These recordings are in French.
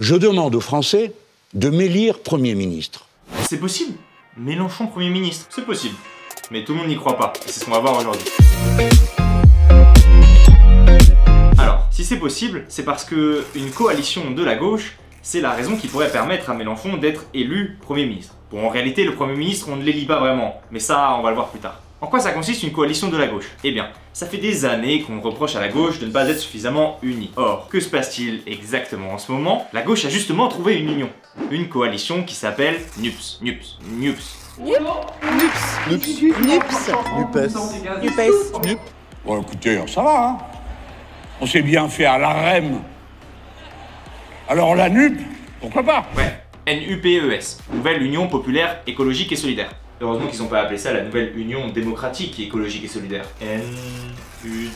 Je demande aux Français de m'élire Premier ministre. C'est possible Mélenchon Premier ministre, c'est possible. Mais tout le monde n'y croit pas, c'est ce qu'on va voir aujourd'hui. Alors, si c'est possible, c'est parce que une coalition de la gauche, c'est la raison qui pourrait permettre à Mélenchon d'être élu Premier ministre. Bon, en réalité, le Premier ministre, on ne l'élit pas vraiment, mais ça, on va le voir plus tard. En quoi ça consiste une coalition de la gauche? Eh bien, ça fait des années qu'on reproche à la gauche de ne pas être suffisamment unie. Or, que se passe-t-il exactement en ce moment? La gauche a justement trouvé une union. Une coalition qui s'appelle NUPS. NUPS. NUPS. Nups. Nupes. Nupes. Bon, écoutez, ça va, hein? On s'est bien fait à la REM. Alors la NUP, pourquoi pas? Ouais, NUPES, Nouvelle Union Populaire Écologique et Solidaire. Heureusement qu'ils n'ont pas appelé ça la Nouvelle Union Démocratique Écologique et Solidaire. NUD.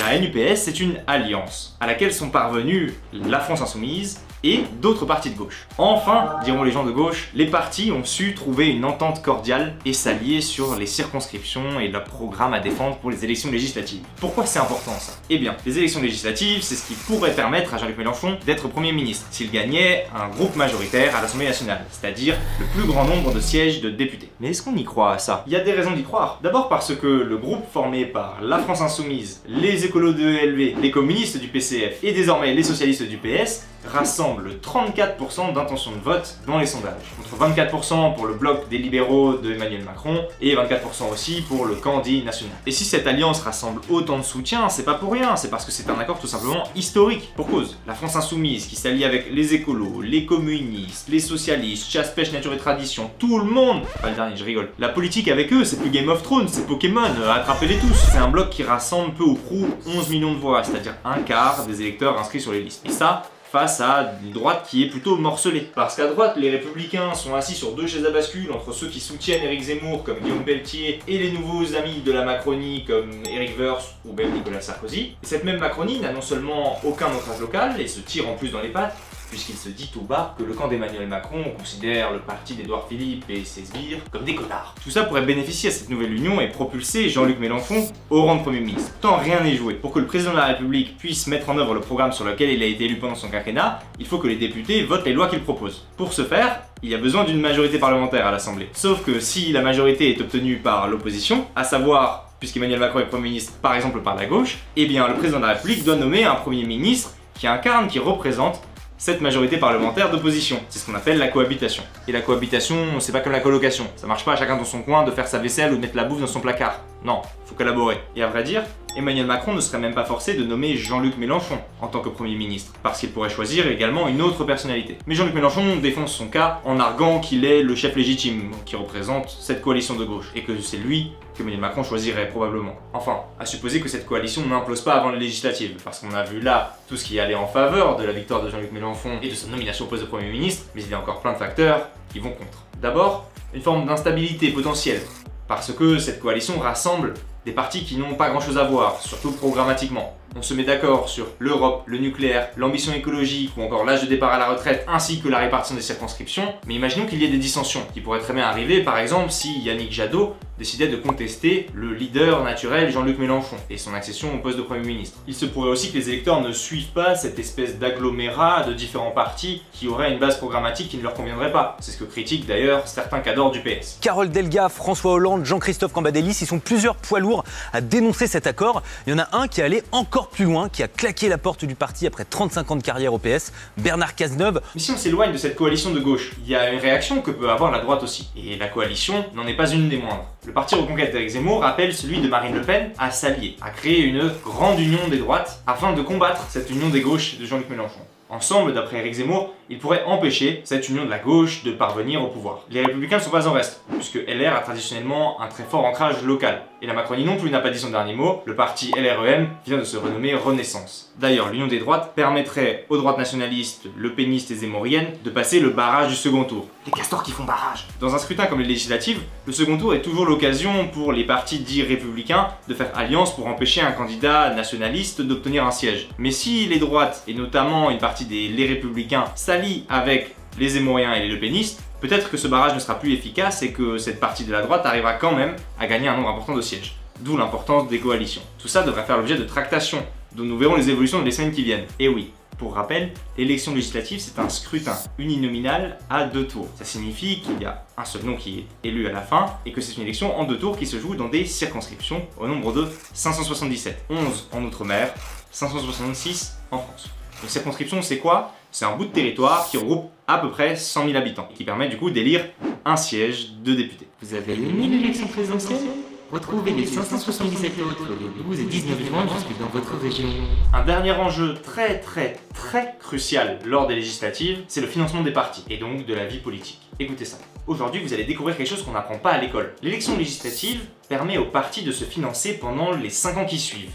La NUPS, c'est une alliance à laquelle sont parvenus la France Insoumise et d'autres partis de gauche. Enfin, diront les gens de gauche, les partis ont su trouver une entente cordiale et s'allier sur les circonscriptions et le programme à défendre pour les élections législatives. Pourquoi c'est important ça? Eh bien, les élections législatives, c'est ce qui pourrait permettre à Jean-Luc Mélenchon d'être Premier ministre s'il gagnait un groupe majoritaire à l'Assemblée nationale, c'est-à-dire le plus grand nombre de sièges de députés. Mais est-ce qu'on y croit à ça? Il y a des raisons d'y croire. D'abord parce que le groupe formé par la France Insoumise, les écolos de ELV, les communistes du PCF et désormais les socialistes du PS rassemble 34% d'intention de vote dans les sondages. Contre 24% pour le bloc des libéraux de Emmanuel Macron et 24% aussi pour le Candy national. Et si cette alliance rassemble autant de soutien, c'est pas pour rien, c'est parce que c'est un accord tout simplement historique. Pour cause, la France insoumise qui s'allie avec les écolos, les communistes, les socialistes, chasse, pêche, nature et tradition, tout le monde Pas le dernier, je rigole. La politique avec eux, c'est plus Game of Thrones, c'est Pokémon, euh, attrapez-les tous C'est un bloc qui rassemble peu ou prou 11 millions de voix, c'est-à-dire un quart des électeurs inscrits sur les listes. Et ça, face à une droite qui est plutôt morcelée. Parce qu'à droite, les républicains sont assis sur deux chaises à bascule entre ceux qui soutiennent Éric Zemmour comme Guillaume Pelletier et les nouveaux amis de la Macronie comme Éric Woerth ou même Nicolas Sarkozy. Et cette même Macronie n'a non seulement aucun ancrage local et se tire en plus dans les pattes, puisqu'il se dit tout bas que le camp d'Emmanuel Macron considère le parti d'Edouard Philippe et ses sbires comme des connards. Tout ça pourrait bénéficier à cette nouvelle union et propulser Jean-Luc Mélenchon au rang de Premier ministre. Tant rien n'est joué. Pour que le président de la République puisse mettre en œuvre le programme sur lequel il a été élu pendant son quinquennat, il faut que les députés votent les lois qu'il propose. Pour ce faire, il y a besoin d'une majorité parlementaire à l'Assemblée. Sauf que si la majorité est obtenue par l'opposition, à savoir puisqu'Emmanuel Macron est Premier ministre par exemple par la gauche, eh bien le président de la République doit nommer un Premier ministre qui incarne, qui représente cette majorité parlementaire d'opposition. C'est ce qu'on appelle la cohabitation. Et la cohabitation, c'est pas comme la colocation. Ça marche pas à chacun dans son coin de faire sa vaisselle ou de mettre la bouffe dans son placard. Non, faut collaborer. Et à vrai dire, Emmanuel Macron ne serait même pas forcé de nommer Jean-Luc Mélenchon en tant que Premier ministre, parce qu'il pourrait choisir également une autre personnalité. Mais Jean-Luc Mélenchon défonce son cas en arguant qu'il est le chef légitime qui représente cette coalition de gauche, et que c'est lui qu'Emmanuel Macron choisirait probablement. Enfin, à supposer que cette coalition n'implose pas avant les législatives, parce qu'on a vu là tout ce qui allait en faveur de la victoire de Jean-Luc Mélenchon et de sa nomination au poste de Premier ministre, mais il y a encore plein de facteurs qui vont contre. D'abord, une forme d'instabilité potentielle, parce que cette coalition rassemble des partis qui n'ont pas grand chose à voir, surtout programmatiquement. On se met d'accord sur l'Europe, le nucléaire, l'ambition écologique ou encore l'âge de départ à la retraite ainsi que la répartition des circonscriptions, mais imaginons qu'il y ait des dissensions qui pourraient très bien arriver par exemple si Yannick Jadot décidait de contester le leader naturel Jean-Luc Mélenchon et son accession au poste de Premier ministre. Il se pourrait aussi que les électeurs ne suivent pas cette espèce d'agglomérat de différents partis qui auraient une base programmatique qui ne leur conviendrait pas. C'est ce que critiquent d'ailleurs certains cadors du PS. Carole Delga, François Hollande, Jean-Christophe Cambadélis, ils sont plusieurs poids lourds à dénoncer cet accord. Il y en a un qui est allé plus loin, qui a claqué la porte du parti après 35 ans de carrière au PS, Bernard Cazeneuve. Mais si on s'éloigne de cette coalition de gauche, il y a une réaction que peut avoir la droite aussi. Et la coalition n'en est pas une des moindres. Le parti Reconquête avec Zemmour rappelle celui de Marine Le Pen à s'allier, à créer une grande union des droites afin de combattre cette union des gauches de Jean-Luc Mélenchon. Ensemble, d'après Eric Zemmour, ils pourraient empêcher cette union de la gauche de parvenir au pouvoir. Les républicains ne sont pas en reste, puisque LR a traditionnellement un très fort ancrage local. Et la Macronie non plus n'a pas dit son dernier mot, le parti LREM vient de se renommer Renaissance. D'ailleurs, l'union des droites permettrait aux droites nationalistes, le péniste et zémoriennes de passer le barrage du second tour. Les castors qui font barrage Dans un scrutin comme les législatives, le second tour est toujours l'occasion pour les partis dits républicains de faire alliance pour empêcher un candidat nationaliste d'obtenir un siège. Mais si les droites, et notamment une partie des les républicains, avec les zémoriens et les lepénistes, peut-être que ce barrage ne sera plus efficace et que cette partie de la droite arrivera quand même à gagner un nombre important de sièges. D'où l'importance des coalitions. Tout ça devrait faire l'objet de tractations, dont nous verrons les évolutions dans les semaines qui viennent. Et oui, Pour rappel, l'élection législative, c'est un scrutin uninominal à deux tours. Ça signifie qu'il y a un seul nom qui est élu à la fin et que c'est une élection en deux tours qui se joue dans des circonscriptions au nombre de 577. 11 en Outre-mer, 566 en France. Une circonscription, c'est quoi? C'est un bout de territoire qui regroupe à peu près 100 000 habitants et qui permet du coup d'élire un siège de député. Vous avez aimé l'élection présidentielle Retrouvez les 577 autres les 12 et 19 juin jusque dans votre région. Un dernier enjeu très très très crucial lors des législatives, c'est le financement des partis et donc de la vie politique. Écoutez ça. Aujourd'hui, vous allez découvrir quelque chose qu'on n'apprend pas à l'école. L'élection législative permet aux partis de se financer pendant les 5 ans qui suivent.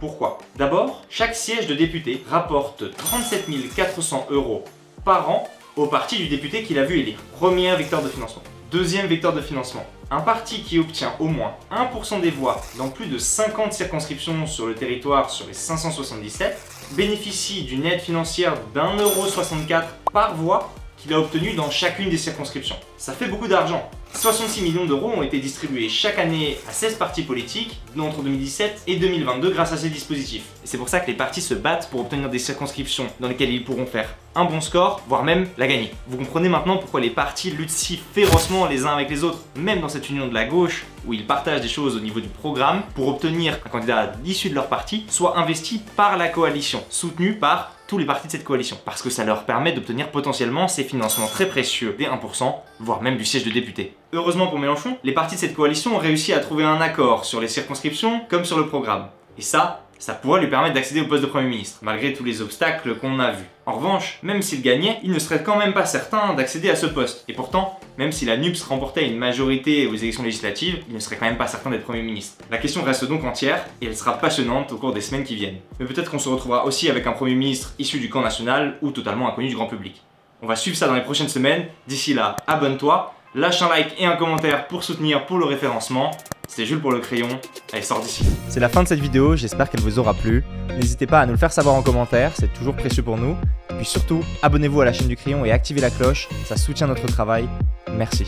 Pourquoi? D'abord, chaque siège de député rapporte 37 400 euros par an au parti du député qu'il a vu élire. Premier vecteur de financement. Deuxième vecteur de financement. Un parti qui obtient au moins 1% des voix dans plus de 50 circonscriptions sur le territoire sur les 577 bénéficie d'une aide financière d'un euro 64 par voix qu'il a obtenu dans chacune des circonscriptions. Ça fait beaucoup d'argent. 66 millions d'euros ont été distribués chaque année à 16 partis politiques entre 2017 et 2022 grâce à ces dispositifs. C'est pour ça que les partis se battent pour obtenir des circonscriptions dans lesquelles ils pourront faire un bon score, voire même la gagner. Vous comprenez maintenant pourquoi les partis luttent si férocement les uns avec les autres, même dans cette union de la gauche, où ils partagent des choses au niveau du programme, pour obtenir un candidat issu de leur parti soit investi par la coalition, soutenu par tous les partis de cette coalition, parce que ça leur permet d'obtenir potentiellement ces financements très précieux des 1%, voire même du siège de député. Heureusement pour Mélenchon, les partis de cette coalition ont réussi à trouver un accord sur les circonscriptions comme sur le programme. Et ça, ça pourrait lui permettre d'accéder au poste de Premier ministre, malgré tous les obstacles qu'on a vus. En revanche, même s'il gagnait, il ne serait quand même pas certain d'accéder à ce poste. Et pourtant, même si la NUPS remportait une majorité aux élections législatives, il ne serait quand même pas certain d'être Premier ministre. La question reste donc entière, et elle sera passionnante au cours des semaines qui viennent. Mais peut-être qu'on se retrouvera aussi avec un Premier ministre issu du camp national, ou totalement inconnu du grand public. On va suivre ça dans les prochaines semaines. D'ici là, abonne-toi, lâche un like et un commentaire pour soutenir pour le référencement. C'était Jules pour le crayon, allez sort d'ici. C'est la fin de cette vidéo, j'espère qu'elle vous aura plu. N'hésitez pas à nous le faire savoir en commentaire, c'est toujours précieux pour nous. Puis surtout, abonnez-vous à la chaîne du crayon et activez la cloche, ça soutient notre travail. Merci.